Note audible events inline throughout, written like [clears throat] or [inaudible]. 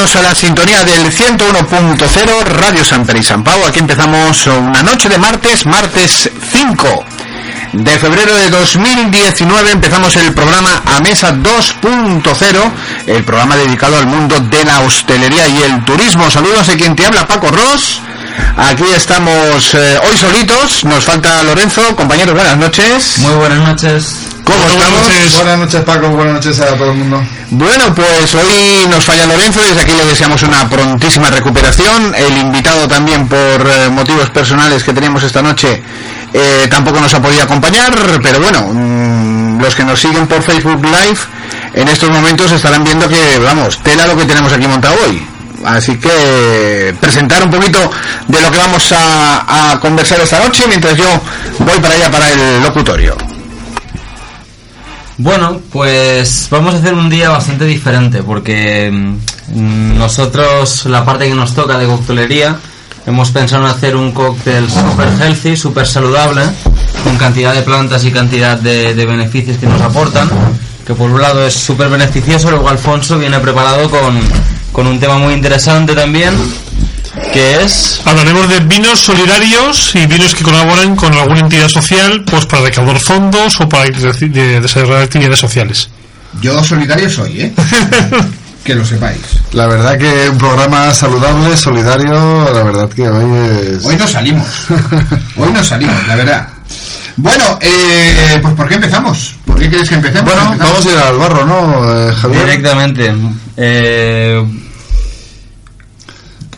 bienvenidos a la sintonía del 101.0 Radio San y San Pau. Aquí empezamos una noche de martes, martes 5 de febrero de 2019 empezamos el programa A Mesa 2.0, el programa dedicado al mundo de la hostelería y el turismo. Saludos a quien te habla, Paco Ross. Aquí estamos eh, hoy solitos, nos falta Lorenzo. Compañeros, buenas noches. Muy buenas noches. ¿Cómo estamos? Buenas noches Paco, buenas noches a todo el mundo. Bueno, pues hoy nos falla Lorenzo, desde aquí le deseamos una prontísima recuperación. El invitado también por eh, motivos personales que teníamos esta noche eh, tampoco nos ha podido acompañar, pero bueno, mm, los que nos siguen por Facebook Live en estos momentos estarán viendo que, vamos, tela lo que tenemos aquí montado hoy. Así que presentar un poquito de lo que vamos a, a conversar esta noche mientras yo voy para allá para el locutorio. Bueno, pues vamos a hacer un día bastante diferente porque mm, nosotros, la parte que nos toca de coctelería, hemos pensado en hacer un cóctel super healthy, super saludable, con cantidad de plantas y cantidad de, de beneficios que nos aportan. Que por un lado es súper beneficioso, luego Alfonso viene preparado con, con un tema muy interesante también, que es Hablaremos de vinos solidarios y vinos que colaboran con alguna entidad social pues para recaudar fondos o para de- de- desarrollar actividades sociales. Yo solidario soy, ¿eh? [laughs] que lo sepáis. La verdad que un programa saludable, solidario, la verdad que hoy es... Hoy no salimos. [laughs] Hoy no salimos, la verdad. Bueno, eh, pues ¿por qué empezamos? ¿Por qué quieres que empecemos? Bueno, Empezamos. vamos a ir al barro, ¿no, eh, Javier? directamente. eh,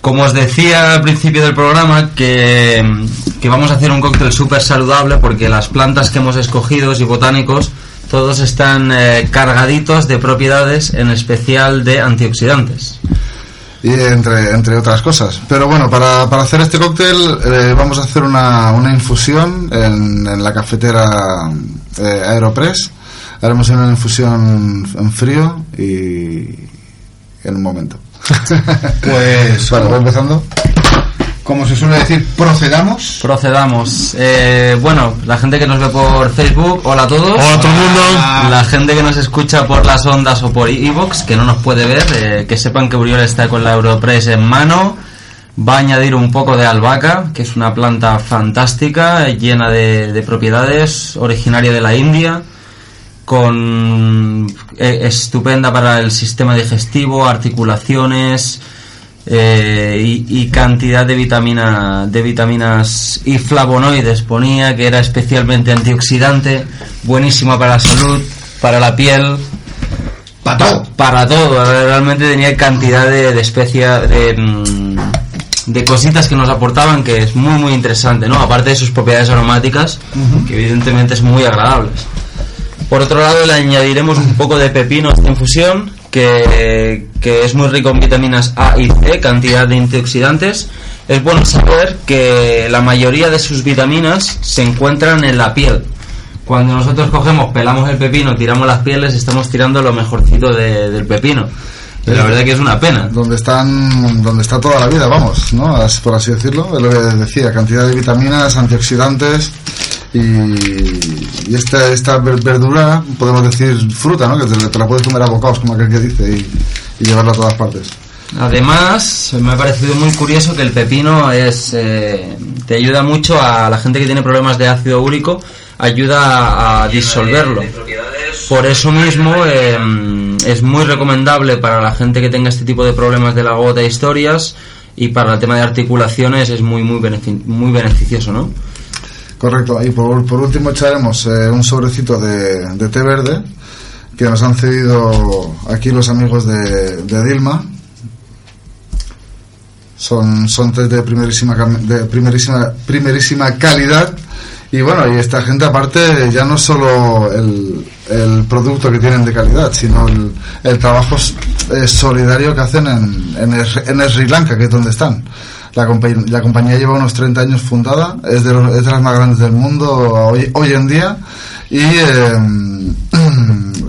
como os decía al principio del programa, que, que vamos a hacer un cóctel súper saludable porque las plantas que hemos escogido y botánicos, todos están eh, cargaditos de propiedades, en especial de antioxidantes. Y entre, entre otras cosas. Pero bueno, para, para hacer este cóctel eh, vamos a hacer una, una infusión en, la cafetera eh, Aeropress. Haremos una infusión en frío y en un momento. [laughs] Pues, Bueno, voy empezando. como se suele decir, procedamos. Procedamos. Eh, bueno, la gente que nos ve por Facebook, hola a todos. Hola a todo el mundo. La gente que nos escucha por las ondas o por iVoox, que no nos puede ver, eh, que sepan que Uriol está con la Europress en mano. Va a añadir un poco de albahaca, que es una planta fantástica, llena de, de propiedades, originaria de la India, con eh, estupenda para el sistema digestivo, articulaciones eh, y, y cantidad de vitamina de vitaminas y flavonoides ponía que era especialmente antioxidante, buenísima para la salud, para la piel, Para todo. para todo. Realmente tenía cantidad de, de especia, de, mm, de cositas que nos aportaban que es muy muy interesante, ¿no? Aparte de sus propiedades aromáticas, que evidentemente es muy agradables. Por otro lado, le añadiremos un poco de pepino a infusión, que, que es muy rico en vitaminas A y C, cantidad de antioxidantes. Es bueno saber que la mayoría de sus vitaminas se encuentran en la piel. Cuando nosotros cogemos, pelamos el pepino, tiramos las pieles, estamos tirando lo mejorcito de- del pepino. La verdad que es una pena. donde están donde está toda la vida vamos no por así decirlo es lo que decía cantidad de vitaminas antioxidantes y, y esta esta ver- verdura podemos decir fruta no que te, te la puedes comer a bocados como aquel que dice y, y llevarla a todas partes Además, me ha parecido muy curioso que el pepino es eh, te ayuda mucho a la gente que tiene problemas de ácido úrico, ayuda a, a disolverlo. Por eso mismo eh, es muy recomendable para la gente que tenga este tipo de problemas de la gota e historias y para el tema de articulaciones es muy muy benefi- muy beneficioso, ¿no? correcto. Y por, por último echaremos eh, un sobrecito de, de té verde que nos han cedido aquí los amigos de, de Dilma. Son son de primerísima de primerísima primerísima calidad. Y bueno y esta gente aparte ya no solo el, el producto que tienen de calidad sino el, el trabajo eh, solidario que hacen en, en, Sri Lanka que es donde están. La, la compañía lleva unos 30 años fundada es de, los- es de las más grandes del mundo hoy, hoy en día y eh, [clears throat]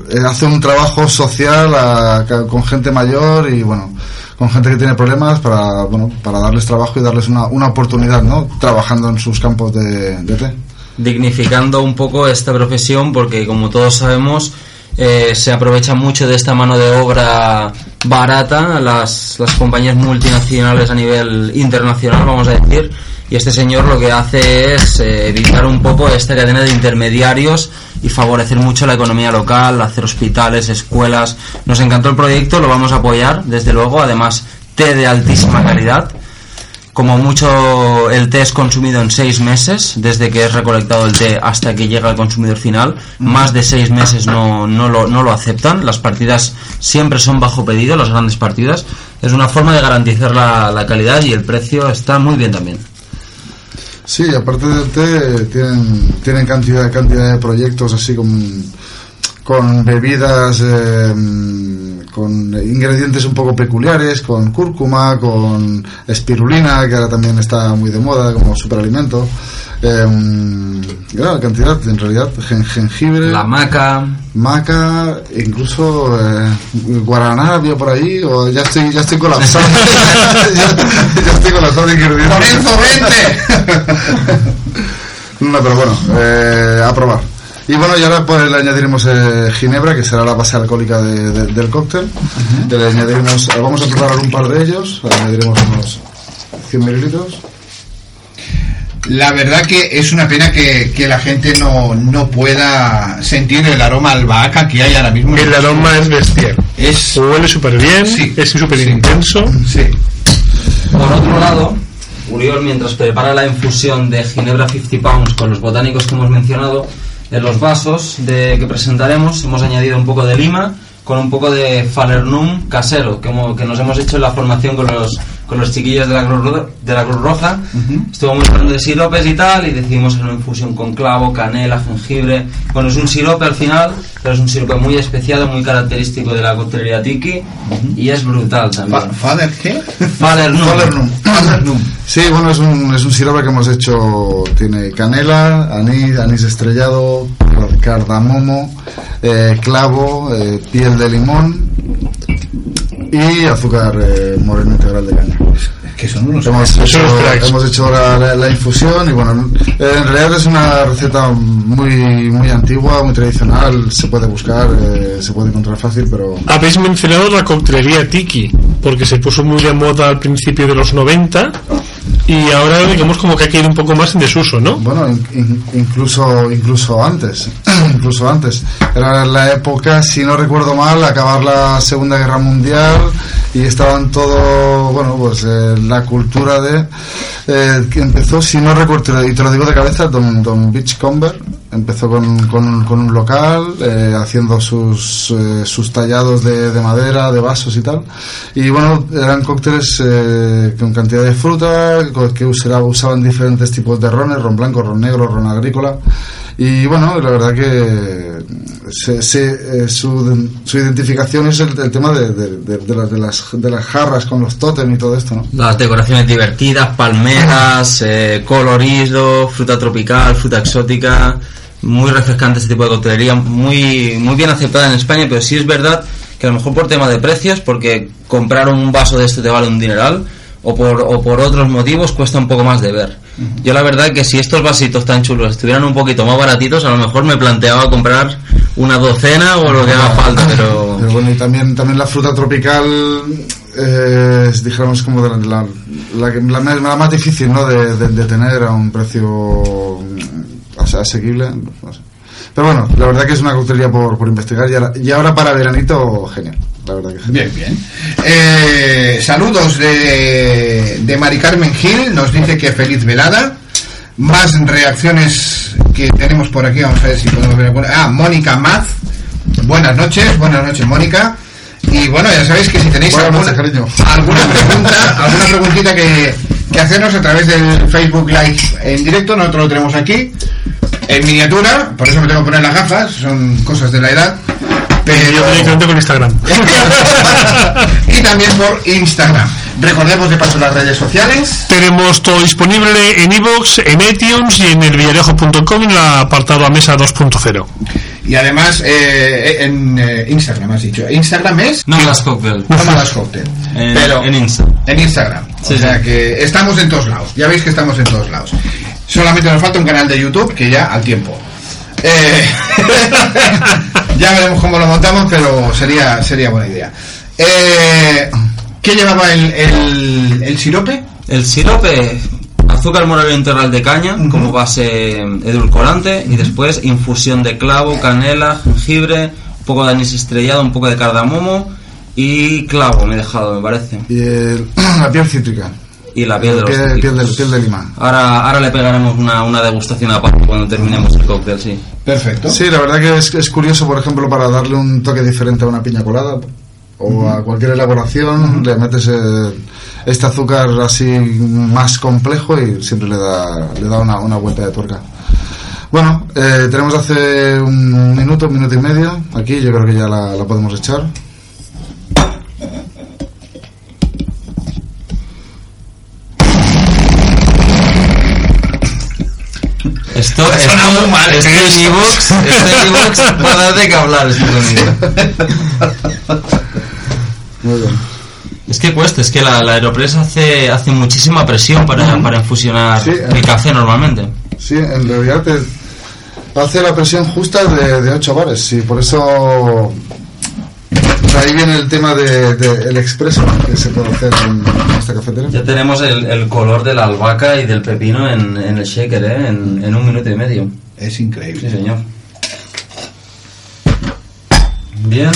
eh, hace un trabajo social a- con gente mayor y bueno con gente que tiene problemas para bueno para darles trabajo y darles una, una oportunidad no trabajando en sus campos de, de té dignificando un poco esta profesión porque como todos sabemos eh, se aprovecha mucho de esta mano de obra barata las, las compañías multinacionales a nivel internacional, vamos a decir, y este señor lo que hace es eh, evitar un poco esta cadena de intermediarios y favorecer mucho la economía local, hacer hospitales, escuelas. Nos encantó el proyecto, lo vamos a apoyar, desde luego, además té de altísima calidad. Como mucho el té es consumido en seis meses, desde que es recolectado el té hasta que llega al consumidor final. Más de seis meses no, no, lo, no lo aceptan. Las partidas siempre son bajo pedido, las grandes partidas. Es una forma de garantizar la, la calidad y el precio está muy bien también. Sí, aparte del té, tienen, tienen cantidad, cantidad de proyectos así con, con bebidas, eh, con ingredientes un poco peculiares, con cúrcuma, con espirulina, que ahora también está muy de moda como superalimento. Eh, gran cantidad, en realidad, gen- jengibre, La maca, maca, incluso eh, guaraná había por ahí, o ya estoy, ya estoy colapsado. [laughs] [laughs] ya, ya estoy colapsado de ingredientes. ¡Lorenzo, vente! [laughs] No, pero bueno, eh, a probar. Y bueno, y ahora pues le añadiremos eh, ginebra, que será la base alcohólica de- de- del cóctel. Y le añadiremos, eh, vamos a preparar un par de ellos, le añadiremos unos 100 mililitros. La verdad que es una pena que, que la gente no, no pueda sentir el aroma albahaca que hay ahora mismo. El aroma es bestial. Es... Huele súper bien, Sí. es súper Sí. intenso. Sí. Por otro lado, Uriol, mientras prepara la infusión de Ginebra 50 Pounds con los botánicos que hemos mencionado, en los vasos de, que presentaremos hemos añadido un poco de lima con un poco de falernum casero que, hemos- que nos hemos hecho en la formación con los, con los chiquillos de la Cruz, Ro- de la Cruz Roja. Estuvimos hablando de siropes y tal y decidimos hacer una infusión con clavo, canela, jengibre. Bueno, es un sirope al final, pero es un sirope muy especiado, muy característico de la coctelería tiki y es brutal también. Fa- ¿Father qué? Falernum. Falernum. Falernum. Sí, bueno, es un, es un sirope que hemos hecho, tiene canela, anís, anís estrellado, cardamomo, eh, clavo, eh, piel de limón y azúcar eh, moreno integral de caña. Que son unos... Hemos hecho, hemos hecho la, la- la infusión y bueno, en realidad es una receta muy muy antigua, muy tradicional, se puede buscar, eh, se puede encontrar fácil, pero Habéis mencionado la coctelería tiki, porque se puso muy de moda al principio de los 90 y ahora digamos como que ha caído un poco más en desuso, ¿no? bueno, in- in- incluso incluso antes, [clears throat] incluso antes. Era la época, si no recuerdo mal, acabar la Segunda Guerra Mundial y estaban todo, bueno, pues eh, la cultura de eh, que empezó, si no recuerdo, y te lo digo de cabeza, Don, Don Beachcomber empezó con, con, con un local eh, haciendo sus, eh, sus tallados de, de madera, de vasos y tal. Y bueno, eran cócteles eh, con cantidad de fruta, que usaban diferentes tipos de rones, ron blanco, ron negro, ron agrícola. Y bueno, la verdad que se- se- eh, su, su identificación es el, el tema de, de, de- de las, de, las, de las jarras con los tótem y todo esto, ¿no? Las decoraciones divertidas, palmeras, eh, colorido, fruta tropical, fruta exótica. Muy refrescante este tipo de coctelería, muy, muy bien aceptada en España, pero sí es verdad que a lo mejor por tema de precios, porque comprar un vaso de este te vale un dineral, o por, o por otros motivos cuesta un poco más de ver. Yo la verdad que si estos vasitos tan chulos estuvieran un poquito más baratitos, a lo mejor me planteaba comprar una docena o lo que haga falta, pero... Pero bueno, y también, también la fruta tropical eh, es, dijéramos, como de la, la, la la más- la más difícil ¿no? de, de- de tener a un precio ase- asequible. no sé. Pero bueno, la verdad que es una coctelería por, por investigar y ahora, y ahora para veranito, genial. La verdad que genial. Bien, bien. Eh, saludos de, de Mari Carmen Gil, nos dice que feliz velada. Más reacciones que tenemos por aquí, vamos a ver si podemos ver alguna. Ah, Mónica Maz. Buenas noches, buenas noches, Mónica. Y bueno, ya sabéis que si tenéis noches, alguna pregunta, alguna preguntita que, que hacernos a través del Facebook Live en directo, nosotros lo tenemos aquí, en miniatura, por eso me tengo que poner las gafas, son cosas de la edad. Pero Yo directamente con Instagram. [laughs] y también por Instagram. Recordemos de paso las redes sociales. Tenemos todo disponible en iVoox, en iTunes y en el villarejo.com en el apartado a mesa 2.0. Y además eh, en eh, Instagram, has dicho. Instagram es No las Cocktail. En- Pero en Insta. En Instagram. Sí, o sea sí. que estamos en todos lados. Ya veis que estamos en todos lados. Solamente nos falta un canal de YouTube que ya al tiempo. Eh, [laughs] Ya veremos cómo lo montamos, pero sería, sería buena idea. Eh, ¿Qué llevaba el, el, el sirope? El sirope, azúcar moreno integral de caña como base edulcorante y después infusión de clavo, canela, jengibre, un poco de anís estrellado, un poco de cardamomo y clavo me he dejado, me parece. Y el- [clears throat] la piel cítrica. Y la piel de los Piel, piel de, piel de lima. Ahora, ahora le pegaremos una, una degustación aparte cuando terminemos el cóctel, sí. Perfecto. Sí, la verdad que es, es curioso, por ejemplo, para darle un toque diferente a una piña colada o a cualquier elaboración, le metes eh, este azúcar así más complejo y siempre le da, le da una, una vuelta de tuerca. Bueno, eh, tenemos hace un minuto, un minuto y medio. Aquí yo creo que ya la, la podemos echar. Esto, esto, esto en iVoox, esto en iVoox va a dar de que hablar este sonido. Muy bien. Es que cuesta, es que la, la Aeropress hace, hace muchísima presión para, para infusionar Sí, el café normalmente. Sí, en realidad te hace la presión justa de, de 8 bares y por eso de ahí viene el tema del de, el expreso que se puede hacer en, en esta cafetería. Ya tenemos el, el color de la albahaca y del pepino en, en el shaker, ¿eh? en, en un minuto y medio. Es Sí, increíble. señor. Bien,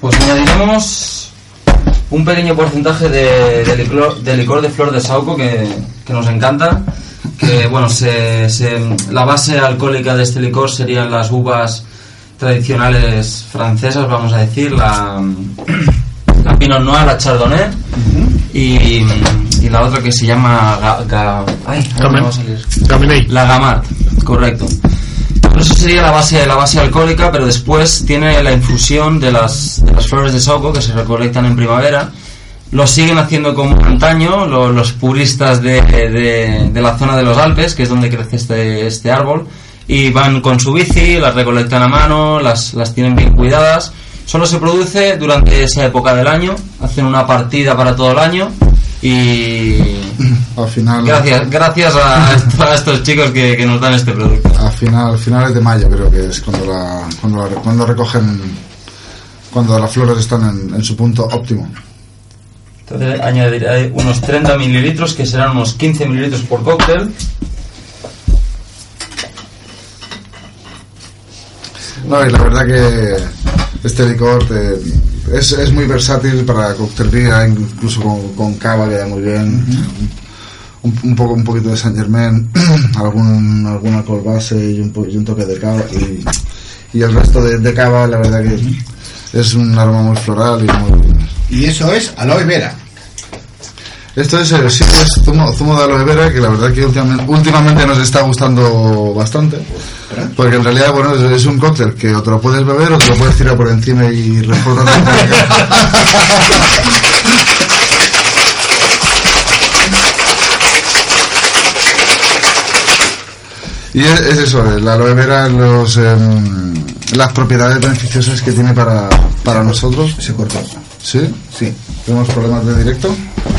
pues añadiremos un pequeño porcentaje de, de licor, de licor de flor de sauco que, que nos encanta. Que bueno, se, se- la base alcohólica de este licor serían las uvas tradicionales francesas, vamos a decir, la, la Pinot Noir, la Chardonnay y, y la otra que se llama ga, ga- ay, salir. La Gamat, correcto. Pero Eso sería la base, la base alcohólica, pero después tiene la infusión de las, de las flores de sauco que se recolectan en primavera. Lo siguen haciendo como antaño lo- los puristas de, de- de la zona de los Alpes, que es donde crece este, este árbol, y van con su bici, las recolectan a mano, las, las tienen bien cuidadas. Solo se produce durante esa época del año, hacen una partida para todo el año y [laughs] Al final, Gracias, gracias a, [laughs] a estos chicos que, que nos dan este producto. a final, finales de mayo creo que es cuando la, cuando, la- cuando recogen cuando las flores están en, en su punto óptimo. Entonces añadiré unos 30 mililitros, que serán unos 15 mililitros por cóctel. No, y la verdad que este licor te- es, es muy versátil para coctelería, incluso con, con cava queda muy bien. un, un poco un poquito de Saint Germain, [clears throat] algún, algún alcohol base y un, y un toque de cava. Y, y el resto de, de cava, la verdad que es un aroma muy floral y muy, Y eso es aloe vera. Esto es, eh, sí, es zumo, zumo de aloe vera que la verdad que últimamente, últimamente nos está gustando bastante. Porque en realidad, bueno, es, un cóctel que o te lo puedes beber o te lo puedes tirar por encima y reforzar Y es, es eso, la aloe vera, los, em, las propiedades beneficiosas que tiene para, para nosotros. Se cortó. ¿Sí? Sí. ¿Tenemos problemas de directo?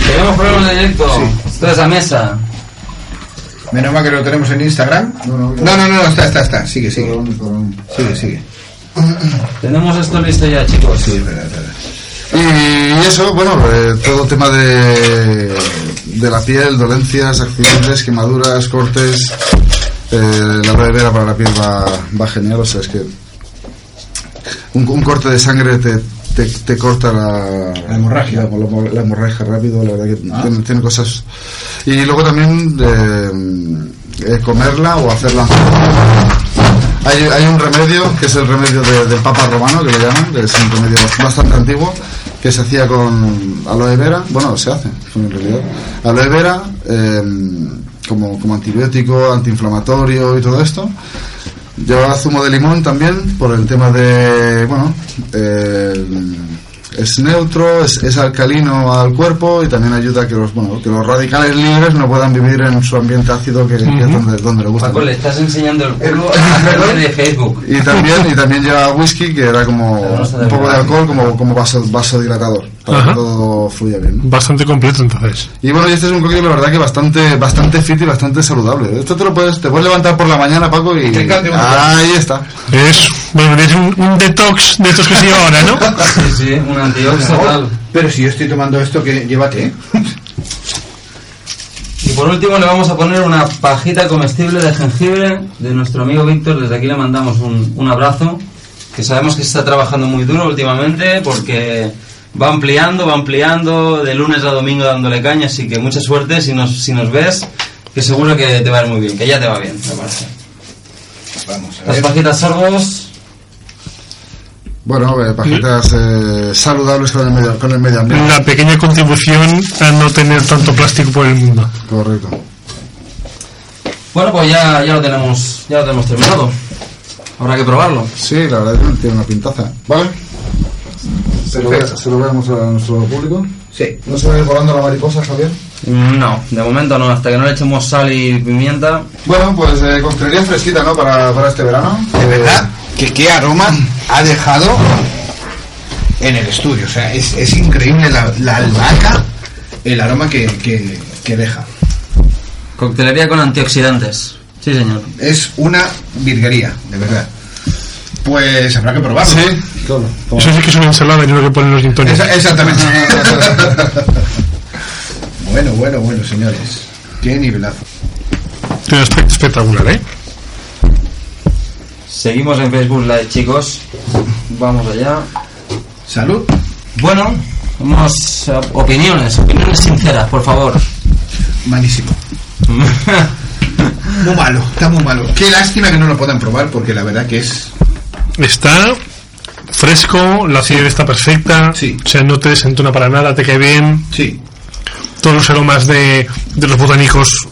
Tenemos problemas de directo. Sí. Esto es la mesa. Menos mal que lo tenemos en Instagram. No, no, no, no, no, está, está, está. Sigue, sigue. Perdón, perdón. Sigue, sigue. Tenemos esto listo ya, chicos. Sí, verdad, verdad. Y eso, bueno, eh, todo tema de, de la piel, dolencias, accidentes, quemaduras, cortes. eh, la aloe vera para la piel va, va genial, o sea, es que un, un corte de sangre te, te, te corta la, La hemorragia. La, la- la hemorragia rápido, la verdad que Ah. tiene, tiene cosas. Y luego también eh, eh, comerla o hacerla. Hay, hay un remedio, que es el remedio de- del Papa Romano, que le llaman, que es un remedio bastante antiguo, que se hacía con aloe vera, bueno, se hace, en realidad, aloe vera, eh, como, como antibiótico, antiinflamatorio y todo esto. Lleva zumo de limón también, por el tema de, bueno, eh, es neutro, es, es alcalino al cuerpo y también ayuda a que los, bueno, que los radicales libres no puedan vivir en su ambiente ácido que, que es donde, donde le gusta. Paco, le estás enseñando el culo [laughs] a de Facebook. Y también, y también lleva whisky, que era como un poco de alcohol como, como vaso, vasodilatador. Para Ajá. que todo fluya bien. ¿no? Bastante completo entonces. Y bueno, y este es un cóctel, la verdad, que bastante, bastante fit y bastante saludable. Esto te lo puedes, te puedes levantar por la mañana, Paco, y ahí está. Es, bueno, es un, un detox de estos que se lleva ahora, ¿no? [laughs] Sí, sí, un antiox total. Pero si yo estoy tomando esto, que llévate, ¿eh? Y por último le vamos a poner una pajita comestible de jengibre de nuestro amigo Víctor. Desde aquí le mandamos un, un abrazo. Que sabemos que se está trabajando muy duro últimamente porque va ampliando, va ampliando de lunes a domingo dándole caña. Así que mucha suerte si nos, si nos ves, que seguro que te va a ir muy bien, que ya te va bien, me parece. Vamos a Las ver. pajitas sorgos, Bueno, eh, pajitas eh, saludables con el medio, con el medio ambiente. Una pequeña contribución a no tener tanto plástico por el mundo. Correcto. bueno pues ya, ya lo tenemos, ya lo tenemos terminado. Habrá que probarlo. Sí, la verdad es que tiene una pintaza. ¿Vale? Se lo, Perfecto. se lo voy a mostrar a nuestro público. Sí. ¿No se va a ir volando la mariposa, Javier? No, de momento no, hasta que no le echemos sal y pimienta. Bueno, pues eh, coctelería fresquita, ¿no? Para, para este verano. De verdad, que qué aroma ha dejado en el estudio. O sea, es, es increíble la, la albahaca, el aroma que, que, que deja. Coctelería con antioxidantes. Sí, señor. Es una virguería, de verdad. Pues habrá que probarlo. Sí, claro. Eso sí que es una ensalada y no lo que ponen los. Esa- exactamente. [laughs] bueno, bueno, bueno, señores. Qué nivelazo. Tiene un aspecto espectacular, ¿eh? Seguimos en Facebook Live, chicos. Vamos allá. Salud. Bueno, vamos a opiniones, opiniones sinceras, por favor. Malísimo. [laughs] Muy malo, está muy malo. Qué lástima que no lo puedan probar porque la verdad que es... Está fresco, la acidez está perfecta, Sí. o sea, no te desentona para nada, te cae bien, Sí, todos los aromas de, de los botánicos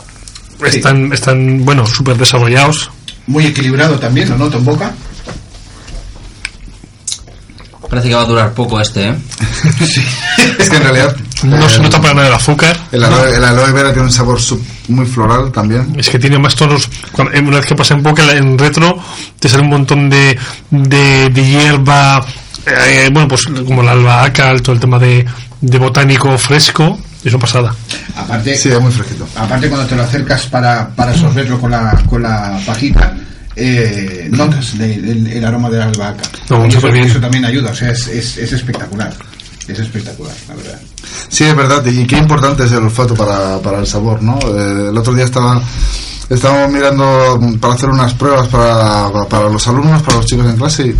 están, están bueno, súper desarrollados. muy equilibrado también, lo noto en boca. Parece que va a durar poco este, ¿eh? [laughs] [laughs] Es que en realidad. No eh, se nota para nada el azúcar. El aloe, el aloe vera tiene un sabor sub- muy floral también. Es que tiene más tonos. cuando- Una vez que pasa en boca, en retro, te sale un montón de, de, de hierba. eh, bueno, pues como la albahaca, todo el tema de, de botánico fresco. Es una pasada. Aparte, Sí, es muy fresquito. aparte cuando te lo acercas para, para sorberlo con la, con la pajita, eh, notas de- el, el aroma de la albahaca. No, eso, eso también ayuda, o sea, es, es, es espectacular. Es espectacular, la verdad. Sí, es verdad, y qué importante es el olfato para, para el sabor, ¿no? Eh, el otro día estaba estábamos mirando para hacer unas pruebas para, para- los alumnos, para los chicos en clase,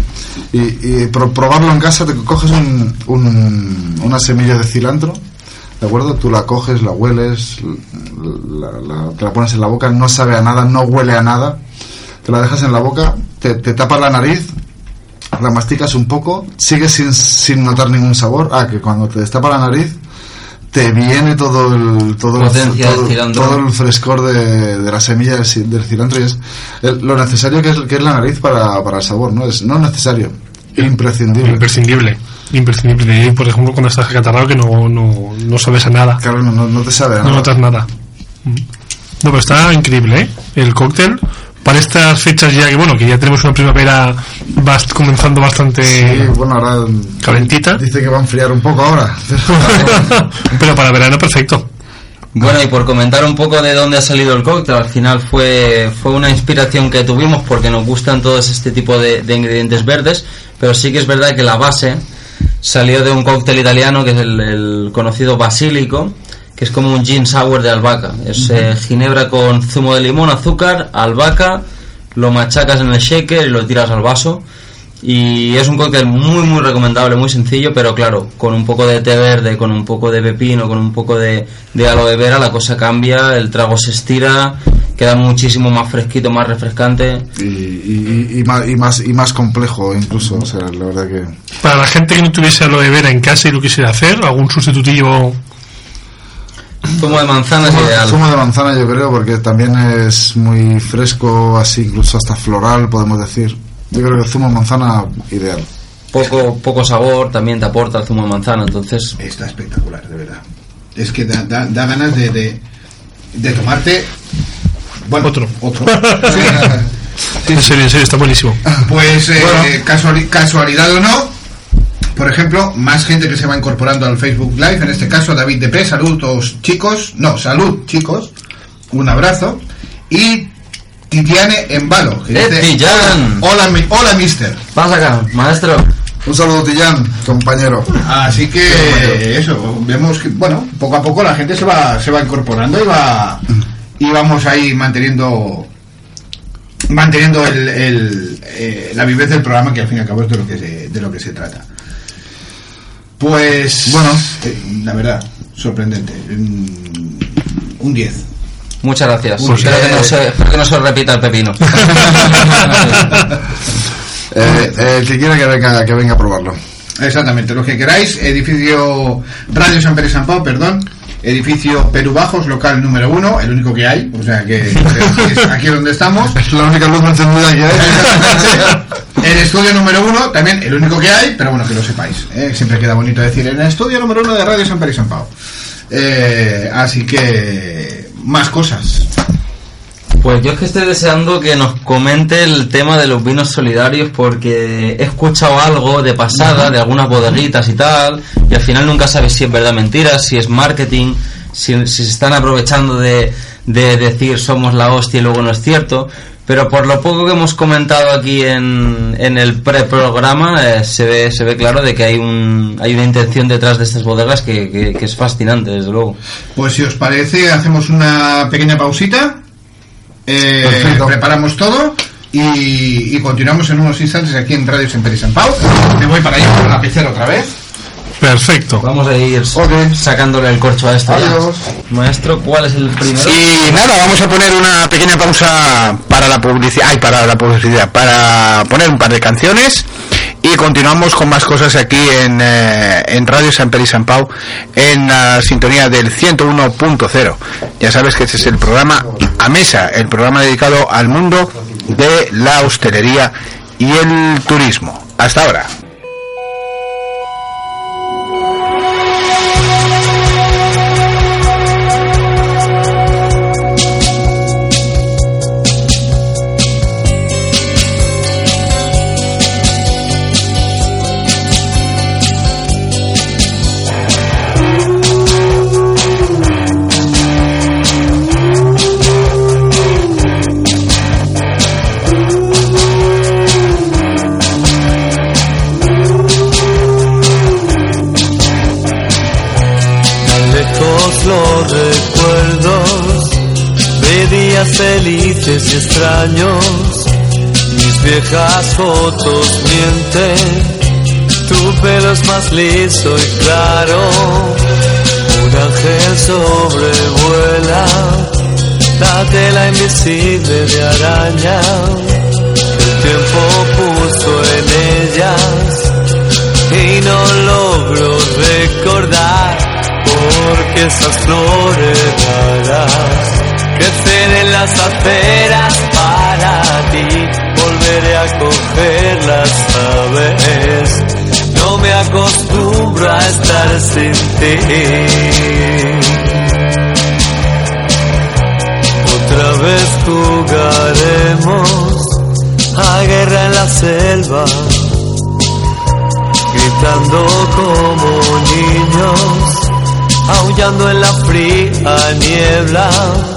y, y- y pro- probarlo en casa, te coges un, un- una semilla de cilantro, ¿de acuerdo? Tú la coges, la hueles, te la pones en la boca, no sabe a nada, no huele a nada, te la dejas en la boca, te, te tapas la nariz, la masticas un poco, sigues sin, sin notar ningún sabor. Ah, que cuando te destapa la nariz, te viene todo el, todo el, todo, todo el frescor de, de la semilla del, del cilantro y es el- lo necesario que es, que es la nariz para, para el sabor, ¿no? Es no necesario, imprescindible. Imprescindible. Imprescindible. Por ejemplo, cuando estás acatarrado que no, no, no sabes a nada. Claro, no, no- no te sabe a No nada. notas nada. Mm. No, pero está increíble, ¿eh? El cóctel. Para estas fechas ya que, bueno, que ya tenemos una primavera bast- comenzando bastante Sí, bueno, ahora calentita. dice que va a enfriar un poco ahora. [laughs] pero para verano perfecto. Bueno, y por comentar un poco de dónde ha salido el cóctel, al final fue, fue una inspiración que tuvimos porque nos gustan todos este tipo de, de ingredientes verdes, pero sí que es verdad que la base salió de un cóctel italiano que es el, el conocido basílico, que es como un gin sour de albahaca. Es eh, ginebra con zumo de limón, azúcar, albahaca, lo machacas en el shaker y lo tiras al vaso. Y es un cóctel muy muy recomendable, muy sencillo, pero claro, con un poco de té verde, con un poco de pepino, con un poco de, de aloe vera, la cosa cambia, el trago se estira, queda muchísimo más fresquito, más refrescante. y, y, y- y más, y, más, y más complejo incluso, o sea, la verdad que... Para la gente que no tuviese aloe vera en casa y lo quisiera hacer, algún sustitutivo. Zumo de manzana es ideal. Zumo de manzana yo creo porque también es muy fresco, así incluso hasta floral podemos decir. Yo creo que el zumo de manzana ideal. Poco, poco sabor también te aporta el zumo de manzana, entonces Está espectacular, de verdad. Es que da, da, da ganas de, de, de tomarte... Bueno, Otro. Otro. En serio, en serio, está buenísimo. Pues eh, Bueno. casuali- casualidad o no, Por ejemplo, más gente que se va incorporando al Facebook Live, en este caso David Depre, saludos chicos, no, salud chicos, un abrazo. Y Titiane Embalo, que ¡Eh, dice, Tillán! hola, mi- hola mister. Pasa acá, maestro. Un saludo, Tillán, compañero. Así que eso, vemos que, bueno, poco a poco la gente se va, se va incorporando y va y vamos ahí manteniendo manteniendo el, el, eh, la viveza del programa que al fin y al cabo es de lo que se, de lo que se trata. Pues Bueno. eh, la verdad, sorprendente. Un 10. Muchas gracias. Espero, que no se, espero que no se repita el pepino. [laughs] Eh, eh, el que quiera que venga, que venga a probarlo. Exactamente, lo que queráis, edificio Radio San Pérez San Pau, perdón, edificio Perú Bajos, local número uno, el único que hay, o sea que es aquí donde estamos. [laughs] Es la única luz encendida que hay. [laughs] El estudio número uno, también el único que hay, pero bueno, que lo sepáis. ¿eh? Siempre queda bonito decir, en el estudio número uno de Radio San Pérez San Pau. Eh, así que, más cosas. Pues yo es que estoy deseando que nos comente el tema de los vinos solidarios porque he escuchado algo de pasada, de algunas bodeguitas y tal, y al final nunca sabes si es verdad mentira, si es marketing, si, si se están aprovechando de, de decir somos la hostia y luego no es cierto. Pero por lo poco que hemos comentado aquí en, en el preprograma, eh, se, ve, se ve claro de que hay, un, hay una intención detrás de estas bodegas que, que- que es fascinante, desde luego. Pues si os parece, hacemos una pequeña pausita. Eh, Perfecto. preparamos todo y, y continuamos en unos instantes aquí en Radio San Pérez San Pau. Me voy para allá con la pecera otra vez. Perfecto. Vamos a ir Ok. sacándole el corcho a esto. Adiós. Maestro, ¿cuál es el primero? Y nada, vamos a poner una pequeña pausa para la publicidad, ay, para la publicidad, para poner un par de canciones y continuamos con más cosas aquí en, eh, en Radio San Peri San Pau en la sintonía del 101.0. Ya sabes que este es el programa A Mesa, el programa dedicado al mundo de la hostelería y el turismo. Hasta ahora. Viejas fotos mienten, tu pelo es más liso y claro. Un ángel sobrevuela la tela invisible de araña. El tiempo puso en ellas y no logro recordar porque esas flores raras crecen en las aceras para ti volveré a cogerlas sabes no me acostumbro a estar sin ti otra vez jugaremos a guerra en la selva gritando como niños, aullando en la fría niebla.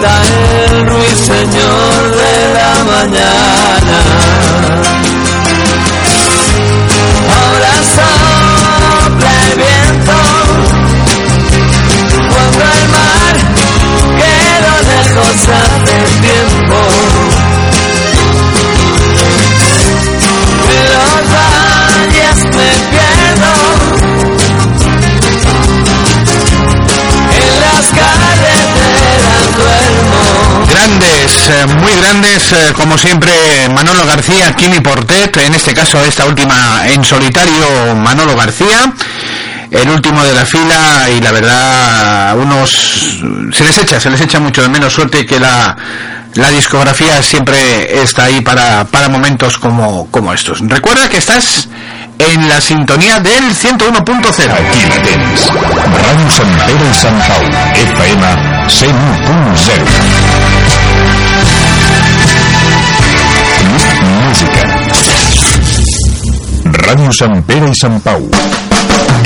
Tan Eh, muy grandes, eh, como siempre, Manolo García, Kimi Portet, en este caso esta última en solitario, Manolo García, el último de la fila y la verdad, unos se les echa, se les echa mucho de menos suerte que la, la discografía siempre está ahí para, para momentos como, como estos. Recuerda que estás en la sintonía del 101.0. Aquí la tens. Ràdio Sant Pere. FM 101.0. Ràdio Sant Pere i Sant Pau.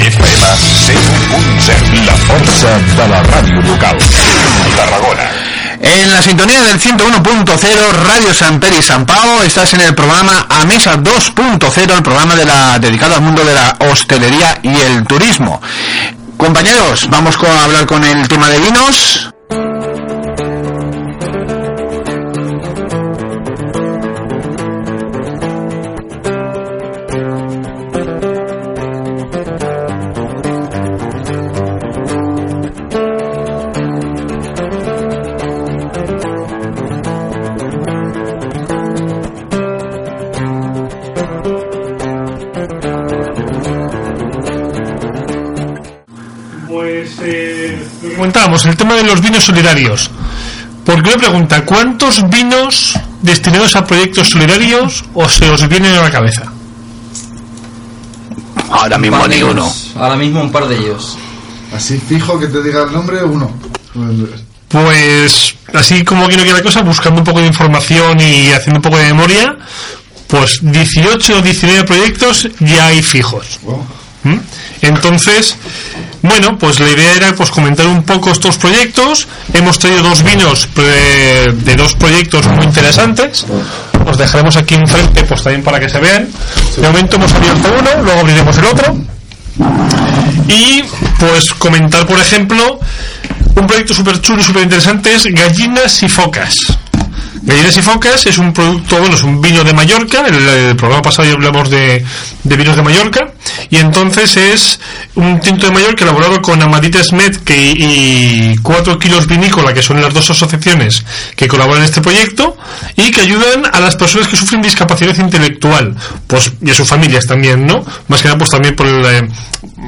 FM 101.0. La força de la ràdio local. Tarragona. En la sintonía del 101.0 Radio San Pere y San Pau estás en el programa A Mesa 2.0, el programa de la, dedicado al mundo de la hostelería y el turismo. Compañeros, vamos a hablar con el tema de vinos. Vinos solidarios. Porque me pregunta, ¿cuántos vinos destinados a proyectos solidarios o se os vienen a la cabeza? Ahora mismo ni ellos. uno. Ahora mismo un par de ellos. Así fijo que te diga el nombre, uno. Pues así como quiero que la cosa, buscando un poco de información y haciendo un poco de memoria, pues 18 o 19 proyectos ya hay fijos. Wow. ¿Mm? Entonces, bueno, pues la idea era pues comentar un poco estos proyectos. Hemos traído dos vinos de dos proyectos muy interesantes. Os dejaremos aquí enfrente pues también para que se vean. De momento hemos abierto uno, luego abriremos el otro. Y pues comentar, por ejemplo, un proyecto súper chulo y súper interesante es Gallinas y Focas. Gallinas y Focas es un producto, bueno, es un vino de Mallorca. El, el programa pasado ya hablamos de, de vinos de Mallorca. Y entonces es un tinto de Mallorca elaborado con Amadita Smet que, y 4 kilos vinícola, que son las dos asociaciones que colaboran en este proyecto y que ayudan a las personas que sufren discapacidad intelectual. Pues, y a sus familias también, ¿no? Más que nada, pues también por el, eh,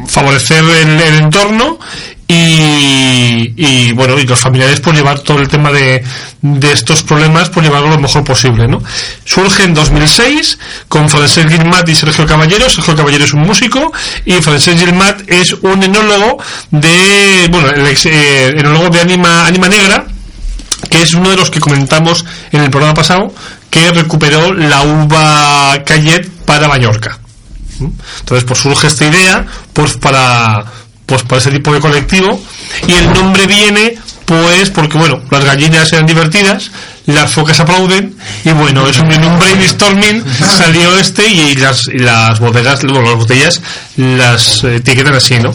favorecer el entorno y, bueno y los familiares por llevar todo el tema de, de estos problemas por llevarlo lo mejor posible ¿no? surge en 2006 con Francesc Gilmat y Sergio Caballero Sergio Caballero es un músico y Francesc Gilmat es un enólogo de bueno el ex, eh, enólogo de Anima, Anima Negra que es uno de los que comentamos en el programa pasado que recuperó la uva Cayet para Mallorca ¿Mm? entonces pues surge esta idea pues para pues para ese tipo de colectivo y el nombre viene pues porque bueno las gallinas eran divertidas las focas aplauden y bueno es un, un brainstorming salió este y las, y las bodegas bueno, las botellas las etiquetan así no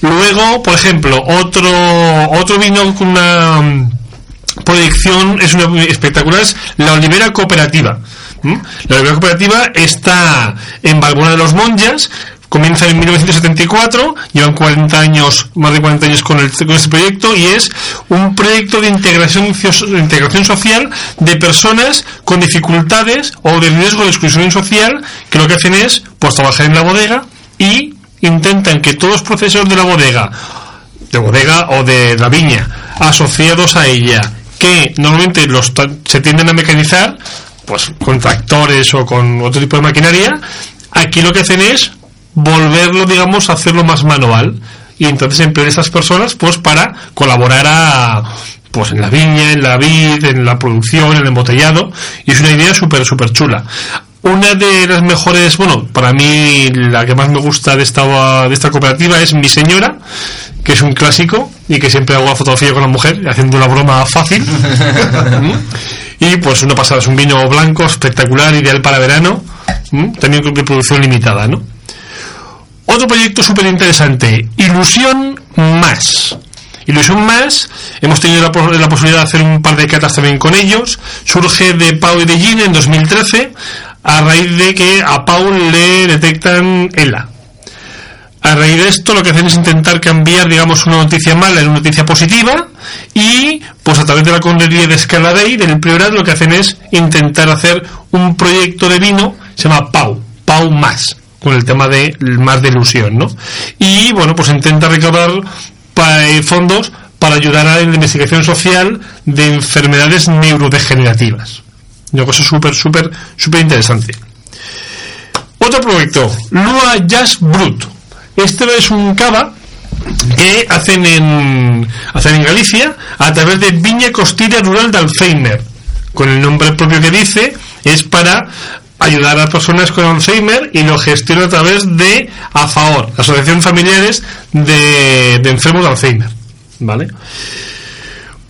luego por ejemplo otro otro vino con una mm, proyección es una espectacular es la olivera cooperativa la olivera cooperativa está en Balbona de los Monjas comienza en 1974, llevan 40 años, más de 40 años con, el, con este proyecto y es un proyecto de integración, integración social de personas con dificultades o de riesgo de exclusión social que lo que hacen es pues trabajar en la bodega y intentan que todos los procesos de la bodega, de bodega o de la viña, asociados a ella, que normalmente los se tienden a mecanizar, pues con tractores o con otro tipo de maquinaria, aquí lo que hacen es volverlo, digamos, a hacerlo más manual. Y entonces emplean estas personas pues para colaborar a pues en la viña, en la vid, en la producción, en el embotellado, y es una idea súper, súper chula. Una de las mejores, bueno, para mí la que más me gusta de esta, de esta cooperativa es Mi Señora, que es un clásico y que siempre hago la fotografía con la mujer, haciendo una broma fácil. [laughs] y pues una pasada, es un vino blanco espectacular, ideal para verano, también con producción limitada, ¿no? Otro proyecto súper interesante, Ilusión Más. Ilusión Más, hemos tenido la, posibilidad de hacer un par de catas también con ellos. Surge de Pau y de Gin en 2013, a raíz de que a Paul le detectan ELA. A raíz de esto lo que hacen es intentar cambiar, digamos, una noticia mala en una noticia positiva y, pues a través de la condería de Escaladei, del Priorat, lo que hacen es intentar hacer un proyecto de vino, se llama Pau, Pau Más con el tema de más de ilusión, ¿no? Y bueno, pues intenta recaudar fondos para ayudar a la investigación social de enfermedades neurodegenerativas. Una cosa súper, súper, súper interesante. Otro proyecto, Lua Jazz Brut. Este es un cava que hacen en, hacen en Galicia a través de Viña Costilla Rural de Alzheimer. Con el nombre propio que dice, es para ayudar a personas con Alzheimer y lo gestiona a través de AFAOR, Asociación Familiares de, de Enfermos de Alzheimer. ¿Vale?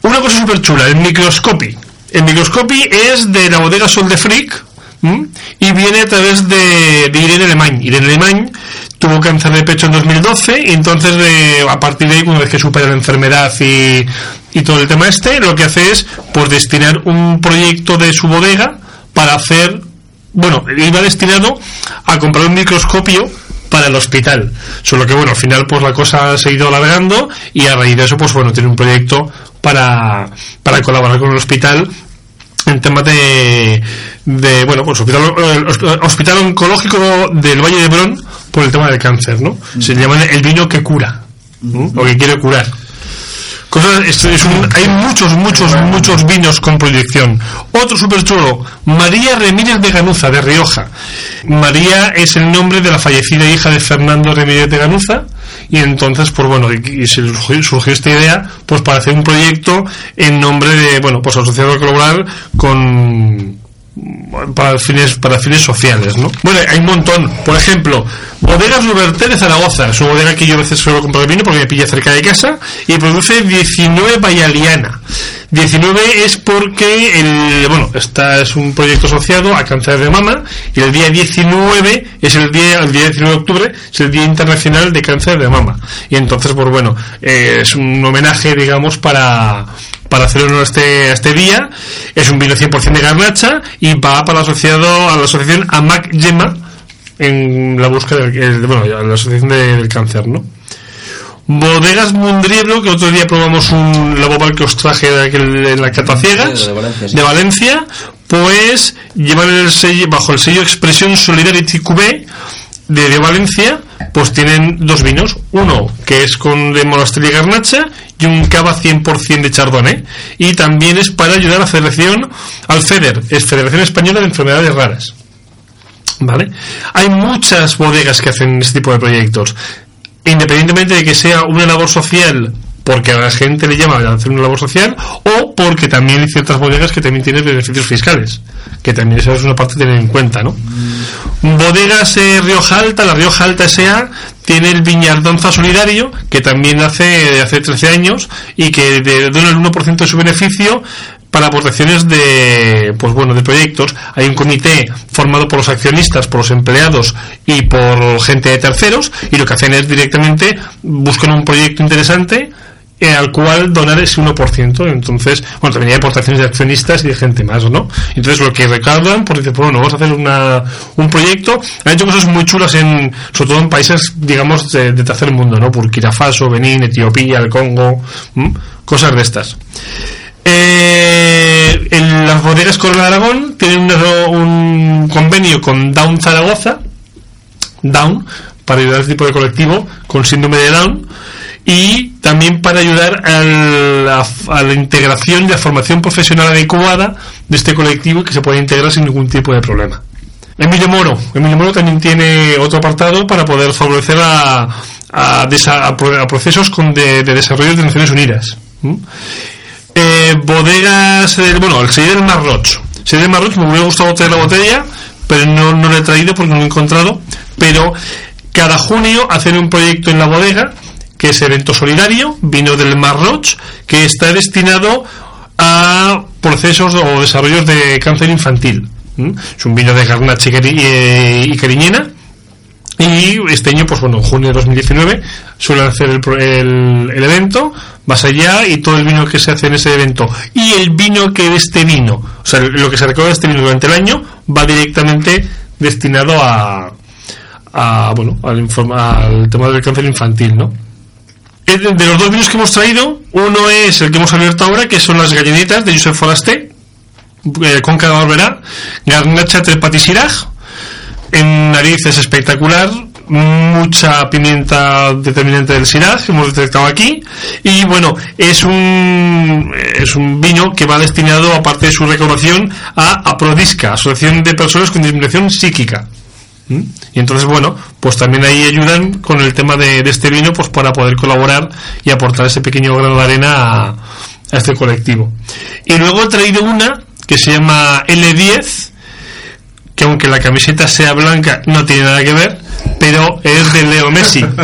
Una cosa súper chula, el microscopy. El microscopy es de la bodega Sol de Frick y viene a través de, de Irene Alemán. Irene Alemán tuvo cáncer de pecho en 2012 y entonces de, a partir de ahí, una vez que supera la enfermedad y, y todo el tema este, lo que hace es pues destinar un proyecto de su bodega para hacer bueno, iba destinado a comprar un microscopio para el hospital. Solo que bueno, al final pues la cosa se ha ido alargando y a raíz de eso pues bueno, tiene un proyecto para, para colaborar con el hospital en temas de, de bueno, pues hospital, hospital oncológico del Valle de Brón por el tema del cáncer, ¿no? Se llama el vino que cura, ¿no? o que quiere curar. Hay muchos, muchos, muchos vinos con proyección. Otro súper chulo, María Remírez de Ganuza, de Rioja. María es el nombre de la fallecida hija de Fernando Remírez de Ganuza, y entonces pues bueno y, y surgió, surgió esta idea pues para hacer un proyecto en nombre de bueno pues asociado a colaborar con para fines para fines sociales ¿no? bueno hay un montón por ejemplo bodegas Luberté de Zaragoza es una bodega que yo a veces suelo comprar vino porque me pilla cerca de casa y produce 19 Bayaliana 19 es porque el, bueno, esta es un proyecto asociado a cáncer de mama y el día 19 es el día, el día 19 de octubre es el Día Internacional de Cáncer de Mama. Y entonces, pues bueno, eh, es un homenaje, digamos, para, para hacer honor a este, a este día. Es un vino 100% de garnacha y va para asociado a la asociación AMAC Yema en la búsqueda del, el- bueno, la asociación de- del cáncer, ¿no? Bodegas Mundrieblo, que otro día probamos un Labobal que os traje de aquel, en la Cata Ciegas, de Valencia, sí. de Valencia, pues llevan el sello, bajo el sello Expresión Solidarity QB de, de Valencia, pues tienen dos vinos, uno que es con de Monasterio y Garnacha y un cava 100% de Chardonnay, y también es para ayudar a la Federación, al FEDER, es Federación Española de Enfermedades Raras. ¿Vale? Hay muchas bodegas que hacen este tipo de proyectos. Independientemente de que sea una labor social, porque a la gente le llama a hacer una labor social, o porque también hay ciertas bodegas que también tienen beneficios fiscales, que también esa es una parte a tener en cuenta, ¿no? Bodegas eh, Rioja Alta, la Rioja Alta S.A. tiene el Viñardonza Solidario, que también hace hace 13 años y que dona el 1% de su beneficio para aportaciones de pues bueno de proyectos hay un comité formado por los accionistas por los empleados y por gente de terceros y lo que hacen es directamente buscan un proyecto interesante al cual donar ese 1%. Entonces, bueno, también hay aportaciones de accionistas y de gente más, ¿no? Entonces, lo que recaudan, pues dice, bueno, vamos a hacer una, un proyecto. Han hecho cosas muy chulas en, sobre todo en países, digamos, de, de tercer mundo, ¿no? Burkina Faso, Benín, Etiopía, el Congo, ¿m? cosas de estas. Eh, en las bodegas Corona de Aragón tienen un, un convenio con Down Zaragoza, Down, para ayudar a este tipo de colectivo con síndrome de Down y también para ayudar a, a la integración y la formación profesional adecuada de este colectivo que se pueda integrar sin ningún tipo de problema. Emilio Moro. Emilio Moro también tiene otro apartado para poder favorecer a, a, a pro- a procesos con de, de desarrollo de Naciones Unidas. Eh, bodegas, eh, bueno, el sello del Marroch. El sello del Marroch me hubiera gustado traer la botella, pero no, no he traído porque no lo he encontrado. Pero cada junio hacen un proyecto en la bodega, que es evento solidario, vino del Marroch, que está destinado a procesos o desarrollos de cáncer infantil. ¿Mm? Es un vino de garnacha eh, y cariñena. Y este año, pues bueno, en junio de 2019 suelen hacer el, el, el evento, vas allá y todo el vino que se hace en ese evento y el vino que de este vino, o sea, lo que se recauda de este vino durante el año va directamente destinado a, a bueno, al tema del cáncer infantil, ¿no? De los dos vinos que hemos traído, uno es el que hemos abierto ahora, que son las gallinitas de Josep Forasté, eh, con cada barberá, garnacha trepatisiraj, en nariz es espectacular, mucha pimienta determinante del Syrah que hemos detectado aquí y bueno, es un es un vino que va destinado aparte de su recaudación a Aprodisca, Asociación de Personas con Disminución Psíquica. ¿Mm? Y entonces, bueno, pues también ahí ayudan con el tema de, este vino, pues para poder colaborar y aportar ese pequeño grano de arena a, a este colectivo. Y luego he traído una que se llama L10, que aunque la camiseta sea blanca, no tiene nada que ver, pero es de Leo Messi. [laughs]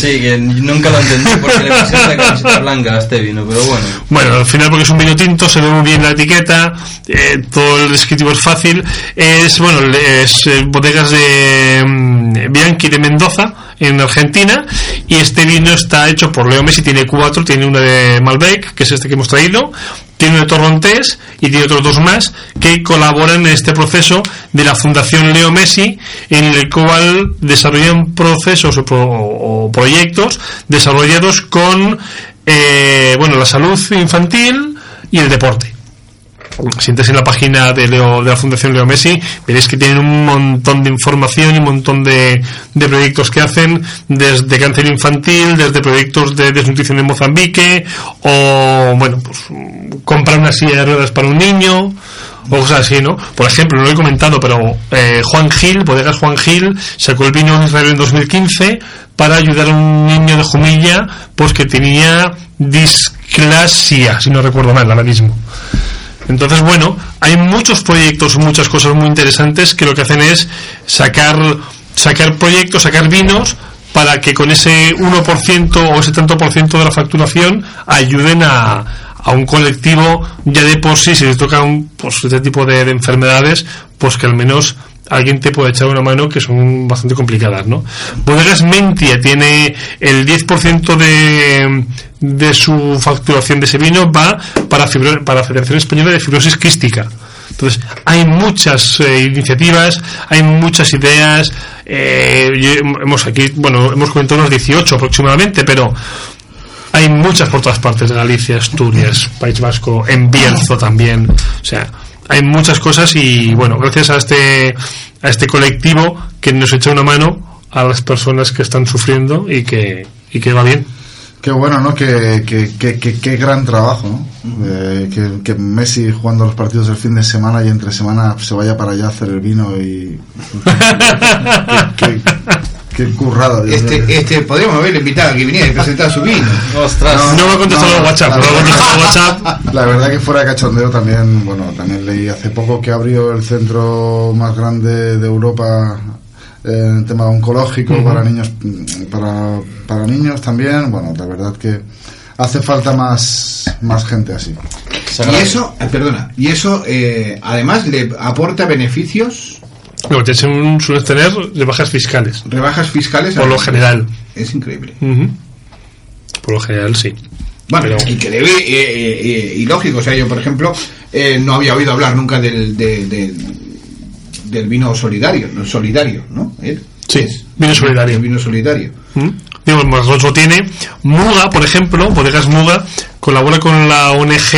Sí, que nunca lo entendí porque le pusieron la camiseta blanca a este vino, pero bueno. Bueno, al final porque es un vino tinto, se ve muy bien la etiqueta, eh, todo el descriptivo es fácil. Es, bueno, es eh, bodegas de mm, Bianchi de Mendoza, en Argentina, y este vino está hecho por Leo Messi, tiene cuatro, tiene una de Malbec, que es este que hemos traído, tiene de Torrontés y tiene otros dos más que colaboran en este proceso de la Fundación Leo Messi, en el cual desarrollan procesos o, pro- o proyectos desarrollados con eh, bueno la salud infantil y el deporte. Si entras en la página de, Leo- de la Fundación Leo Messi, veréis que tienen un montón de información y un montón de, de proyectos que hacen, desde cáncer infantil, desde proyectos de desnutrición en Mozambique, o, bueno, pues, comprar una silla de ruedas para un niño, o cosas así, ¿no? Por ejemplo, no lo he comentado, pero eh, Juan Gil, Bodegas Juan Gil, sacó el vino en Israel en 2015 para ayudar a un niño de Jumilla, pues que tenía disclasia, si no recuerdo mal, ahora mismo. Entonces, bueno, hay muchos proyectos, muchas cosas muy interesantes que lo que hacen es sacar, sacar proyectos, sacar vinos para que con ese 1% o ese tanto por ciento de la facturación ayuden a, un colectivo ya de por sí, si les toca un, pues, este tipo de enfermedades, pues que al menos alguien te pueda echar una mano que son bastante complicadas, ¿no? Bodegas Mentia tiene el 10% de, de su facturación de ese vino va para, fibro- para la Federación Española de Fibrosis Quística. Entonces, hay muchas eh, iniciativas, hay muchas ideas, eh, hemos aquí, bueno, hemos comentado unos 18 aproximadamente, pero hay muchas por todas partes de Galicia, Asturias, País Vasco, en Bierzo también. O sea, hay muchas cosas y bueno, gracias a este a este colectivo que nos echa una mano a las personas que están sufriendo y que y que va bien. Qué bueno, ¿no? Qué, qué, qué, qué- gran trabajo, ¿no? Eh, que, que Messi jugando los partidos del fin de semana y entre semana se vaya para allá a hacer el vino y... [laughs] qué, currado. Dios. Este, este, podríamos haberle invitado a que viniera y presentara su vino. Ostras. No me ha contestado no, WhatsApp, la no me contestado WhatsApp. [laughs] La verdad que fuera de cachondeo también, bueno, también leí hace poco que abrió el centro más grande de Europa en el tema oncológico para niños para, para niños también, bueno, la verdad que hace falta más más gente así. Y eso, eh, perdona, y eso eh, además le aporta beneficios, Lo que suelen tener rebajas fiscales, rebajas fiscales. por lo general. Es increíble. Por lo general, sí. Bueno, Pero- y que debe, eh, eh, eh, y lógico, o sea, yo por ejemplo, eh, no había oído hablar nunca del, de- del- del vino solidario, no solidario, ¿no? Sí, Es vino solidario. El vino solidario. ¿Mm? Digo, más lo tiene. Muga, por ejemplo, Bodegas Muga, colabora con la ONG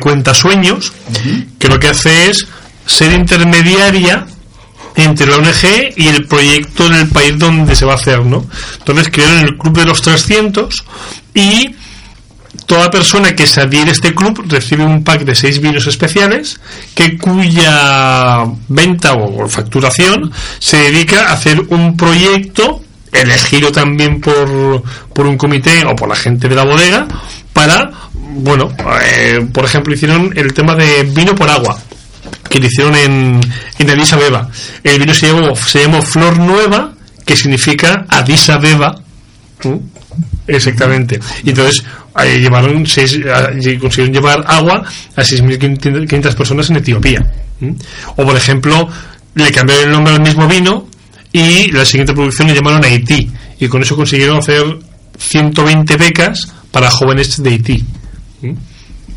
Cuentasueños, que lo que hace es ser intermediaria entre la ONG y el proyecto en el país donde se va a hacer, ¿no? Entonces crearon el Club de los 300 y toda persona que se adhiere a este club recibe un pack de seis vinos especiales que cuya venta o facturación se dedica a hacer un proyecto elegido también por, por un comité o por la gente de la bodega para, bueno, eh, por ejemplo, hicieron el tema de vino por agua que lo hicieron en, en Addis Abeba. El vino se llamó, se llamó Flor Nueva, que significa Addis Abeba. Exactamente. Y entonces llevaron seis, consiguieron llevar agua a 6.500 personas en Etiopía. O por ejemplo, le cambiaron el nombre al mismo vino y la siguiente producción le llamaron Haití. Y con eso consiguieron hacer 120 becas para jóvenes de Haití.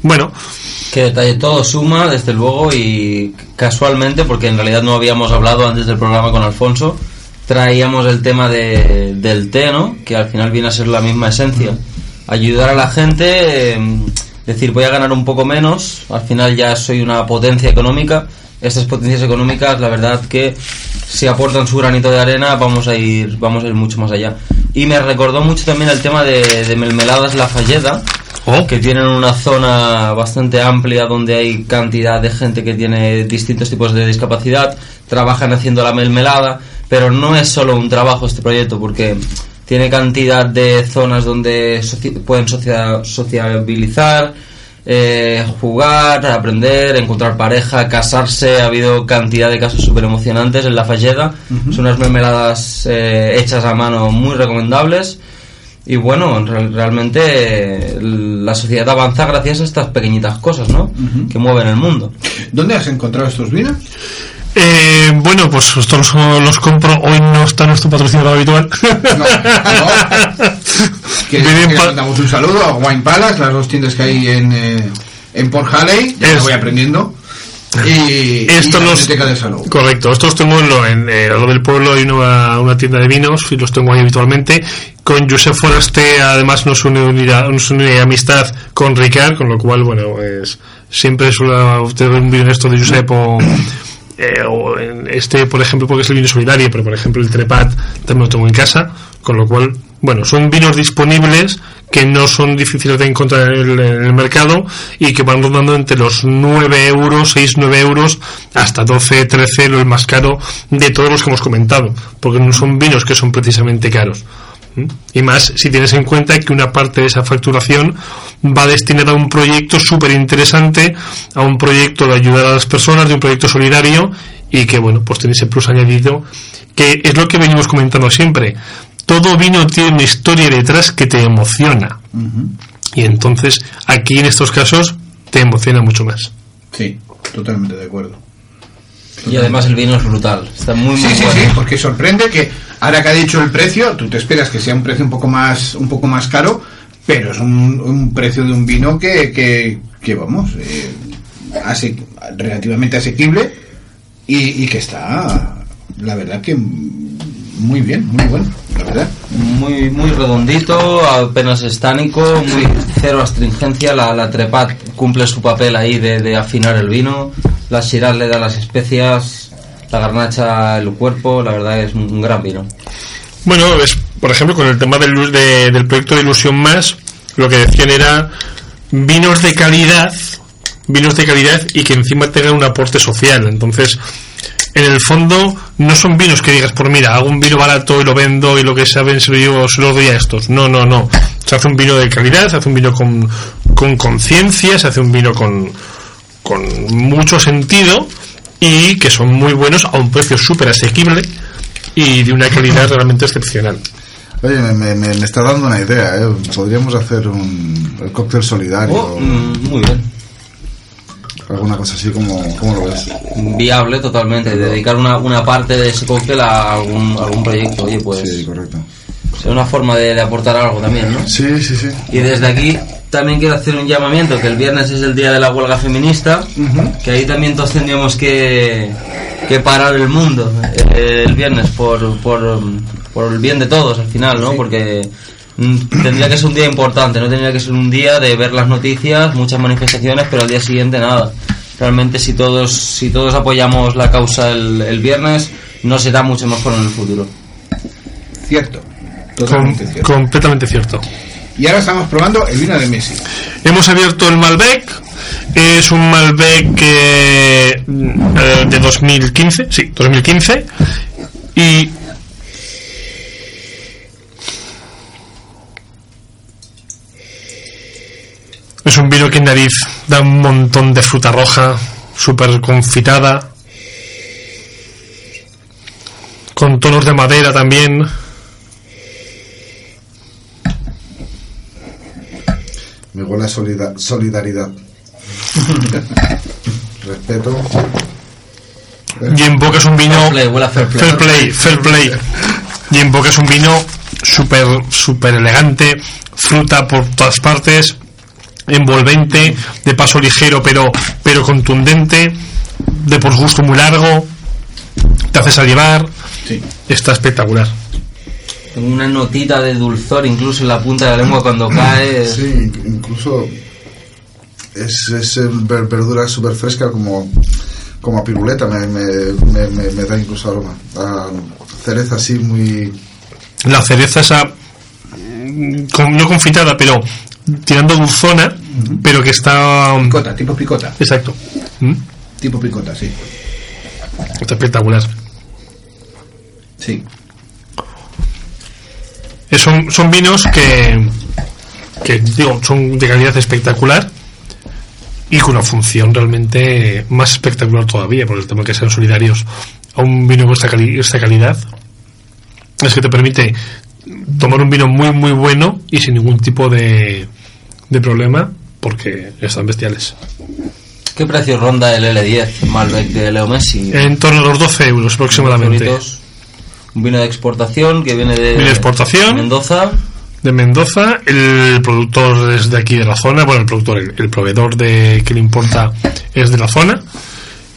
Bueno, Qué detalle, todo suma, desde luego, y casualmente, porque en realidad no habíamos hablado antes del programa con Alfonso, traíamos el tema de, del té, ¿no? Que al final viene a ser la misma esencia. Ayudar a la gente, eh, decir, voy a ganar un poco menos, al final ya soy una potencia económica. Estas potencias económicas, la verdad que si aportan su granito de arena, vamos a ir, vamos a ir mucho más allá. Y me recordó mucho también el tema de, de Melmeladas La Falleda, Oh. que tienen una zona bastante amplia donde hay cantidad de gente que tiene distintos tipos de discapacidad, trabajan haciendo la melmelada, pero no es solo un trabajo este proyecto porque tiene cantidad de zonas donde soci- pueden socia- sociabilizar, eh, jugar, aprender, encontrar pareja, casarse. Ha habido cantidad de casos súper emocionantes en la Falleda. Son unas mermeladas eh, hechas a mano muy recomendables. Y bueno, re- realmente la sociedad avanza gracias a estas pequeñitas cosas, ¿no? Que mueven el mundo. ¿Dónde has encontrado estos vinos? Eh, bueno, pues estos los, los compro. Hoy no está nuestro patrocinador habitual. No, no. [laughs] Que, Vienen que pa- les damos un saludo a Wine Palace, las dos tiendas que hay en, eh, en Port Halley, ya Es- voy aprendiendo. Y, Esto y la los- Biblioteca de Salud. Correcto, estos tengo en lo, en, eh, a lo del pueblo hay una, una tienda de vinos y los tengo ahí habitualmente. Con Josep Foraste además nos une, nos une amistad con Ricard, con lo cual, bueno, pues siempre suele tener un vino esto de Josep o, eh, o en este, por ejemplo, porque es el vino solidario, pero por ejemplo el Trepat también lo tengo en casa, con lo cual, bueno, son vinos disponibles que no son difíciles de encontrar en el, en el mercado y que van rondando entre los 9 euros, 6, 9 euros, hasta 12, 13, lo el más caro de todos los que hemos comentado, porque no son vinos que son precisamente caros. Y más si tienes en cuenta que una parte de esa facturación va destinada a un proyecto súper interesante, a un proyecto de ayudar a las personas, de un proyecto solidario y que, bueno, pues tiene ese plus añadido, que es lo que venimos comentando siempre. Todo vino tiene una historia detrás que te emociona. Y entonces, aquí en estos casos, te emociona mucho más. Sí, totalmente de acuerdo. Y además el vino es brutal. Está muy, muy Sí, sí, bueno. sí, porque sorprende que ahora que ha dicho el precio, tú te esperas que sea un precio un poco más, un poco más caro, pero es un, un precio de un vino que, que, que, vamos, eh, ase- relativamente asequible y, y que está, la verdad que muy bien, muy bueno, la verdad. Muy, muy redondito, apenas estánico, muy cero astringencia. La, la trepat cumple su papel ahí de, de afinar el vino. La Shiraz le da las especias. La garnacha el cuerpo. La verdad es un, gran vino. Bueno, es, por ejemplo, con el tema del, del proyecto de Ilusión Más, lo que decían era vinos de calidad, vinos de calidad y que encima tengan un aporte social. Entonces, en el fondo, no son vinos que digas, por mira, hago un vino barato y lo vendo y lo que saben se lo, llevo- se lo doy a estos. No, no, no. Se hace un vino de calidad, se hace un vino con conciencia, se hace un vino con, con mucho sentido y que son muy buenos a un precio súper asequible y de una calidad realmente excepcional. Oye, me, me, me- está dando una idea, ¿eh? Podríamos hacer un el cóctel solidario, Oh, mm, muy bien. alguna cosa así, como ¿cómo lo ves? Viable totalmente. Dedicar una, una parte de ese cóctel a algún, algún proyecto. Oye, pues Sí, correcto. Es una forma de, de aportar algo también, ¿no? Sí, sí, sí. Y desde aquí también quiero hacer un llamamiento, que el viernes es el día de la huelga feminista, que ahí también todos tendríamos que, que parar el mundo eh, el viernes por, por, por el bien de todos al final, ¿no? Porque mm, tendría que ser un día importante, no tendría que ser un día de ver las noticias, muchas manifestaciones, pero al día siguiente nada. Realmente si todos, si todos apoyamos la causa el, el viernes, no será mucho mejor en el futuro. Cierto, Com- totalmente cierto. completamente cierto. Y ahora estamos probando el vino de Messi. Hemos abierto el Malbec. Es un Malbec eh, de 2015, sí, 2015. Y es un vino que en nariz da un montón de fruta roja, súper confitada, con tonos de madera también. Me huele a solida- solidaridad. [laughs] Respeto. Y en boca es un vino. Fair play, huele a fair play. Fair play, fair play. Y en boca es un vino súper, súper elegante, fruta por todas partes, envolvente, de paso ligero pero, pero contundente, de por gusto muy largo, te haces a llevar, Sí. está espectacular. Tengo una notita de dulzor incluso en la punta de la lengua cuando cae. Sí, incluso es, es eh, ver- verdura súper fresca como, como a piruleta, me, me, me, da incluso aroma. A cereza así muy... La cereza esa, mm, con- no confitada, pero tirando dulzona, pero que está... Picota, tipo picota. Exacto. ¿Mm? Tipo picota, sí. Está espectacular. Sí. Eh, Son, son vinos que, que digo, son de calidad espectacular y con una función realmente más espectacular todavía, por el tema que sean solidarios a un vino con esta, cali- esta calidad. Es que te permite tomar un vino muy, muy bueno y sin ningún tipo de, de problema, porque están bestiales. ¿Qué precio ronda el L10 Malbec de Leo Messi? En torno a los 12 euros aproximadamente. Un vino de exportación que viene de, Vino de exportación. Mendoza. de Mendoza. El productor es de aquí de la zona. Bueno, el productor, el, el proveedor de que le importa es de la zona.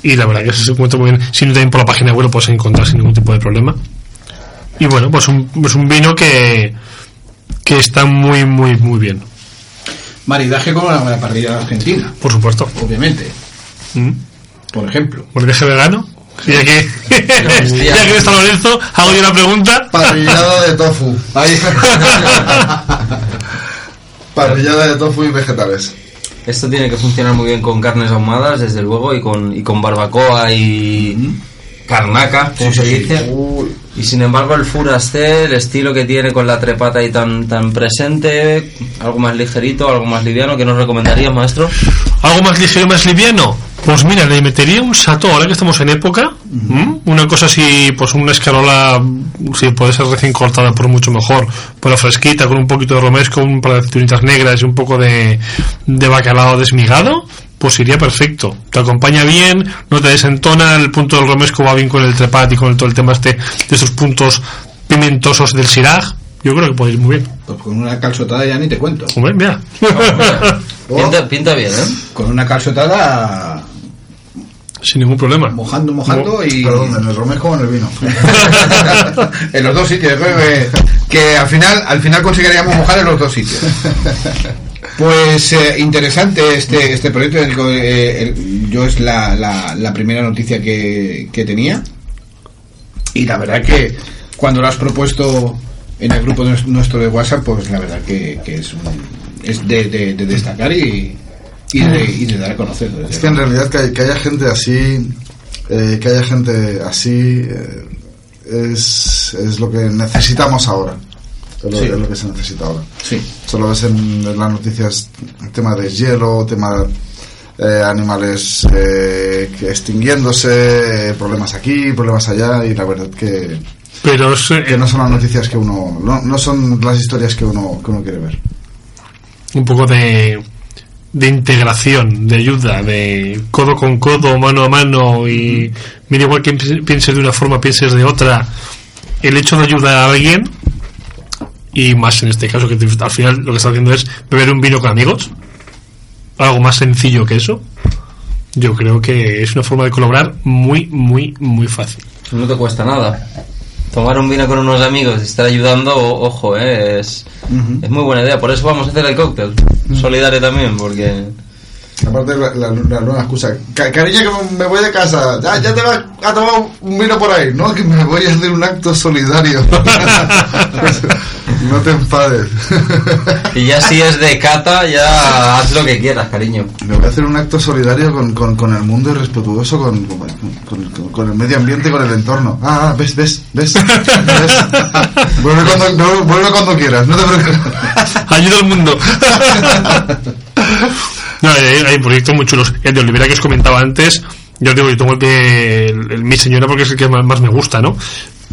Y la verdad que se encuentra muy bien. Si no también por la página web lo puedes encontrar sin ningún tipo de problema. Y bueno, pues un, es un vino que, que está muy, muy, muy bien. Maridaje con la, la parrilla argentina, Por supuesto. obviamente. Mm. Por ejemplo. Maridaje vegano. Ya que, ya que está Lorenzo, hago yo una pregunta. Parrillada de tofu. Ahí. [laughs] Parrillada de tofu y vegetales. Esto tiene que funcionar muy bien con carnes ahumadas, desde luego, y con, y con barbacoa y carnaca, como se dice. Y sin embargo el Furaste, el estilo que tiene con la trepata ahí tan, tan presente, algo más ligerito, algo más liviano, ¿qué nos recomendarías, maestro? ¿Algo más ligero, más liviano? Pues mira, le metería un sato, ahora que estamos en época, ¿m? una cosa así, pues una escarola, si puede ser recién cortada, por mucho mejor, pero fresquita, con un poquito de romesco, un par de aceitunitas negras y un poco de, de bacalao desmigado, pues iría perfecto. Te acompaña bien, no te desentona, el punto del romesco va bien con el trepat y con el- todo el tema este, de esos puntos pimentosos del siraj. Yo creo que puede ir muy bien. Pues con una calzotada ya ni te cuento. Hombre, mira. [laughs] Pinta, pinta bien, ¿eh? Con una calzotada Sin ningún problema. mojando, mojando y... Perdón, en el romesco o en el vino. [laughs] en los dos sitios. que, que al final al final conseguiríamos mojar en los dos sitios. Pues eh, interesante este este proyecto. el- eh, el- yo es la, la, la primera noticia que, que tenía. Y la verdad que cuando lo has propuesto en el grupo nues- nuestro de WhatsApp, pues la verdad que, que es, un- es de, de- de destacar y, y, de, y de dar a conocer. Es que en realidad que, hay- que haya gente así, eh, que haya gente así, eh, es, es lo que necesitamos ahora. Es lo, Sí. es lo que se necesita ahora. Sí. Solo ves en, en las noticias tema de hielo, tema eh, animales eh, extinguiéndose, eh, problemas aquí, problemas allá, y la verdad que, Pero es, que no son las noticias que uno, no, no son las historias que uno, que uno quiere ver. un poco de, de integración, de ayuda, de codo con codo, mano a mano y mira igual que pi- pienses de una forma, pienses de otra, el hecho de ayudar a alguien y más en este caso que te- al final lo que está haciendo es beber un vino con amigos, algo más sencillo que eso, yo creo que es una forma de colaborar muy, muy, muy fácil. No te cuesta nada. Tomar un vino con unos amigos y estar ayudando, ojo, eh, es, es muy buena idea. Por eso vamos a hacer el cóctel. Solidario también, porque... Aparte la, la, la nueva excusa, "Ca- cariño que me voy de casa, ya, ya te vas a tomar un vino por ahí, no, que me voy a hacer un acto solidario. [laughs] no te enfades. Y ya si es de cata, ya haz lo que quieras, cariño. me voy a hacer un acto solidario con, con, con el mundo y respetuoso con, con, con- con el medio ambiente y con el entorno. Ah, ah, ves, ves, ves. ves. Vuelve, cuando, vuelve- vuelve cuando quieras, no te preocupes. Ayuda al mundo. [laughs] [laughs] no, hay, hay proyectos muy chulos. El de Olivera que os comentaba antes, yo digo, yo tomo el, de- el- el mi señora porque es el que más, más me gusta, ¿no?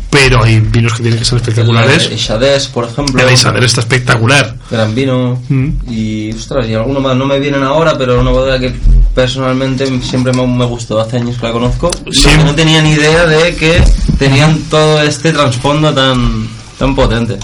Pero hay vinos que tienen que ser espectaculares. El Xadés, por ejemplo. El está espectacular. Gran vino. Mm. Y, ostras, y alguno más. No me vienen ahora, pero una bodega que personalmente siempre me, me gustó. Hace años que la conozco. Sí. Y no tenía ni idea de que tenían todo este trasfondo tan, tan potente.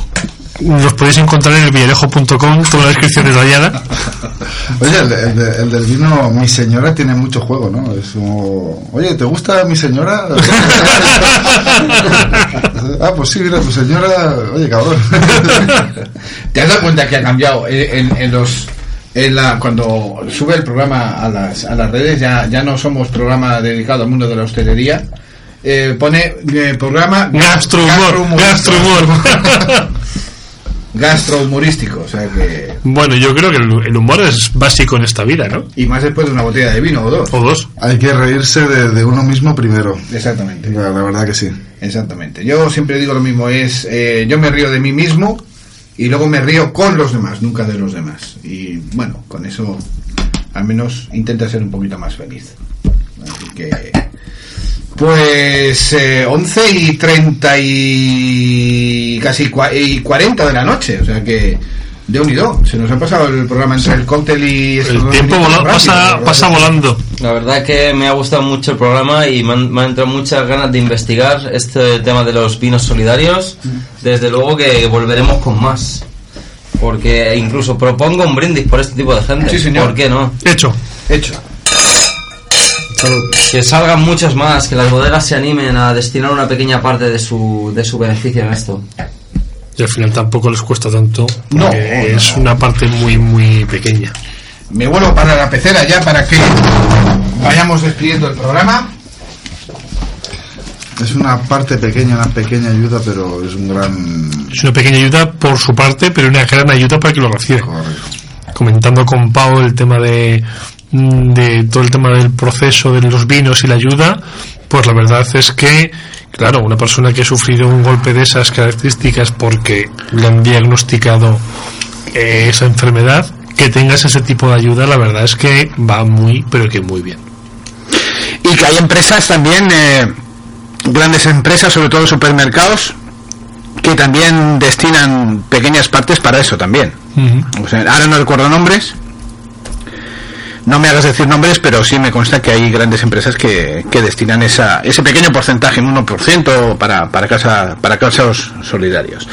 Los podéis encontrar en el villarejo.com, toda la descripción detallada. [laughs] Oye, el, de- el el del vino, mi señora tiene mucho juego, ¿no? Es como, oye, ¿te gusta mi señora? [laughs] [laughs] ah, pues sí, mira, tu señora, oye, cabrón. ¿Te has dado cuenta que ha cambiado Eh, en, en los en la, cuando sube el programa a las, a las redes ya, ya no somos programa dedicado al mundo de la hostelería eh, pone eh, programa Gastrohumor, gastrohumor. Gastrohumorístico o sea que bueno, yo creo que el, el humor es básico en esta vida, ¿no? y más después de una botella de vino o dos O dos. Hay que reírse de, de uno mismo primero. exactamente La, la verdad que sí. exactamente yo siempre digo lo mismo es eh, yo me río de mí mismo y luego me río con los demás nunca de los demás y bueno con eso al menos intenta ser un poquito más feliz así que Pues eh, 11 y 30 y casi cua- y 40 de la noche, o sea que de unido, se nos ha pasado el programa entre el cóctel y El tiempo minutos vola- rápido, pasa, volando. La verdad es que me ha gustado mucho el programa y me han, me han entrado muchas ganas de investigar este tema de los vinos solidarios. Desde luego que volveremos con más. Porque incluso propongo un brindis por este tipo de gente. Sí, señor. ¿Por qué no? Hecho. Hecho. Que salgan muchos más, que las bodegas se animen a destinar una pequeña parte de su, de su beneficio en esto. Y al final tampoco les cuesta tanto. No, porque no. es una parte muy, muy pequeña. Me vuelvo para la pecera ya para que vayamos despidiendo el programa. Es una parte pequeña, una pequeña ayuda, pero es un gran... Es una pequeña ayuda por su parte, pero una gran ayuda para que lo reciba. Comentando con Pau el tema de, de todo el tema del proceso de los vinos y la ayuda, pues la verdad es que, claro, una persona que ha sufrido un golpe de esas características porque le han diagnosticado eh, esa enfermedad, que tengas ese tipo de ayuda, la verdad es que va muy, pero que muy bien. Y que hay empresas también, eh, grandes empresas, sobre todo supermercados, que también destinan pequeñas partes para eso también. O sea, ahora no recuerdo nombres. No me hagas decir nombres, pero sí me consta que hay grandes empresas que, que destinan ese pequeño porcentaje, un 1%, para, para, casa, para casos solidarios.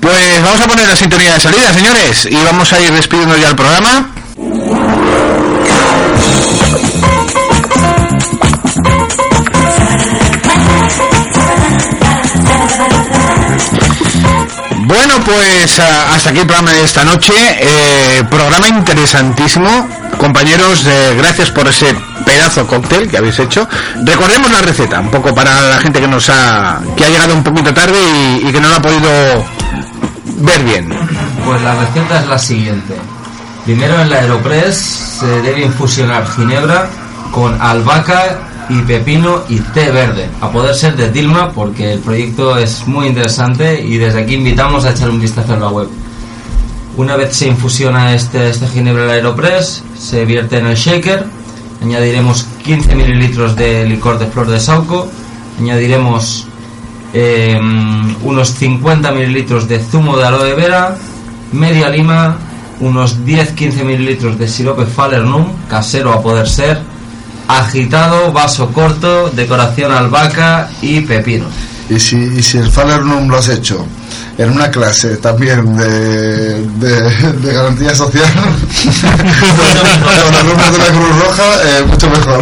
Pues vamos a poner la sintonía de salida, señores, y vamos a ir despidiendo ya el programa. Pues hasta aquí el programa de esta noche. Eh, programa interesantísimo. Compañeros, eh, gracias por ese pedazo cóctel que habéis hecho. Recordemos la receta, un poco para la gente que nos ha, que ha llegado un poquito tarde y, y que no lo ha podido ver bien. Pues la receta es la siguiente. Primero en la Aeropress se debe infusionar ginebra con albahaca y pepino y té verde, a poder ser de Dilma porque el proyecto es muy interesante y desde aquí invitamos a echar un vistazo en la web. Una vez se infusiona este, este ginebra la Aeropress, se vierte en el shaker, añadiremos 15 mililitros de licor de flor de sauco, añadiremos eh, unos 50 mililitros de zumo de aloe vera, media lima, unos 10-15 mililitros de sirope Falernum, casero a poder ser, agitado, vaso corto, decoración albahaca y pepino. Y si, y si el Falernum lo has hecho en una clase también de, de, de garantía social [laughs] con alumnos de la Cruz Roja, eh, mucho mejor.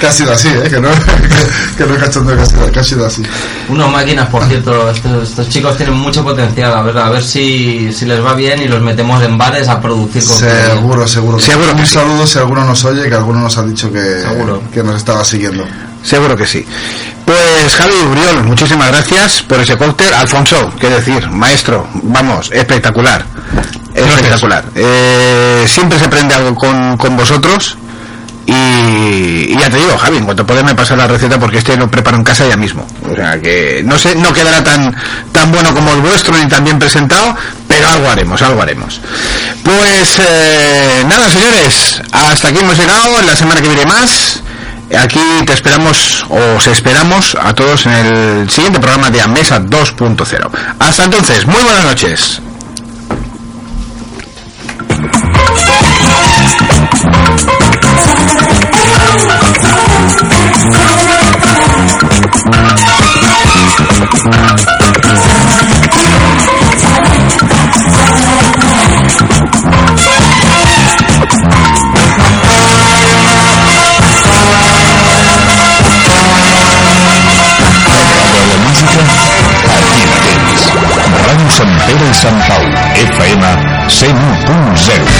que ha sido así, ¿eh? que no, [laughs] que, que no es cachondo, que ha sido, que ha sido así. Unos máquinas, por cierto, estos, estos chicos tienen mucho potencial, a ver, a ver si, si les va bien y los metemos en bares a producir. Seguro, seguro. Seguro que Un saludo si alguno nos oye, que alguno nos ha dicho que, Seguro. que nos estaba siguiendo. Seguro que sí. Pues Javi Uriol, muchísimas gracias por ese cóctel. Alfonso, qué decir, maestro, vamos, espectacular. Espectacular. Eh, siempre se aprende algo con, con vosotros. Y, y ya te digo, Javi, en cuanto puedas me pasar la receta porque este lo preparo en casa ya mismo. O sea que no sé, no quedará tan, tan bueno como el vuestro ni tan bien presentado, pero algo haremos, algo haremos. Pues eh, nada, señores, hasta aquí hemos llegado. La semana que viene más. Aquí te esperamos, o os esperamos a todos en el siguiente programa de Amesa 2.0. Hasta entonces, muy buenas noches. Sant Pere i Sant Pau, FM 101.0.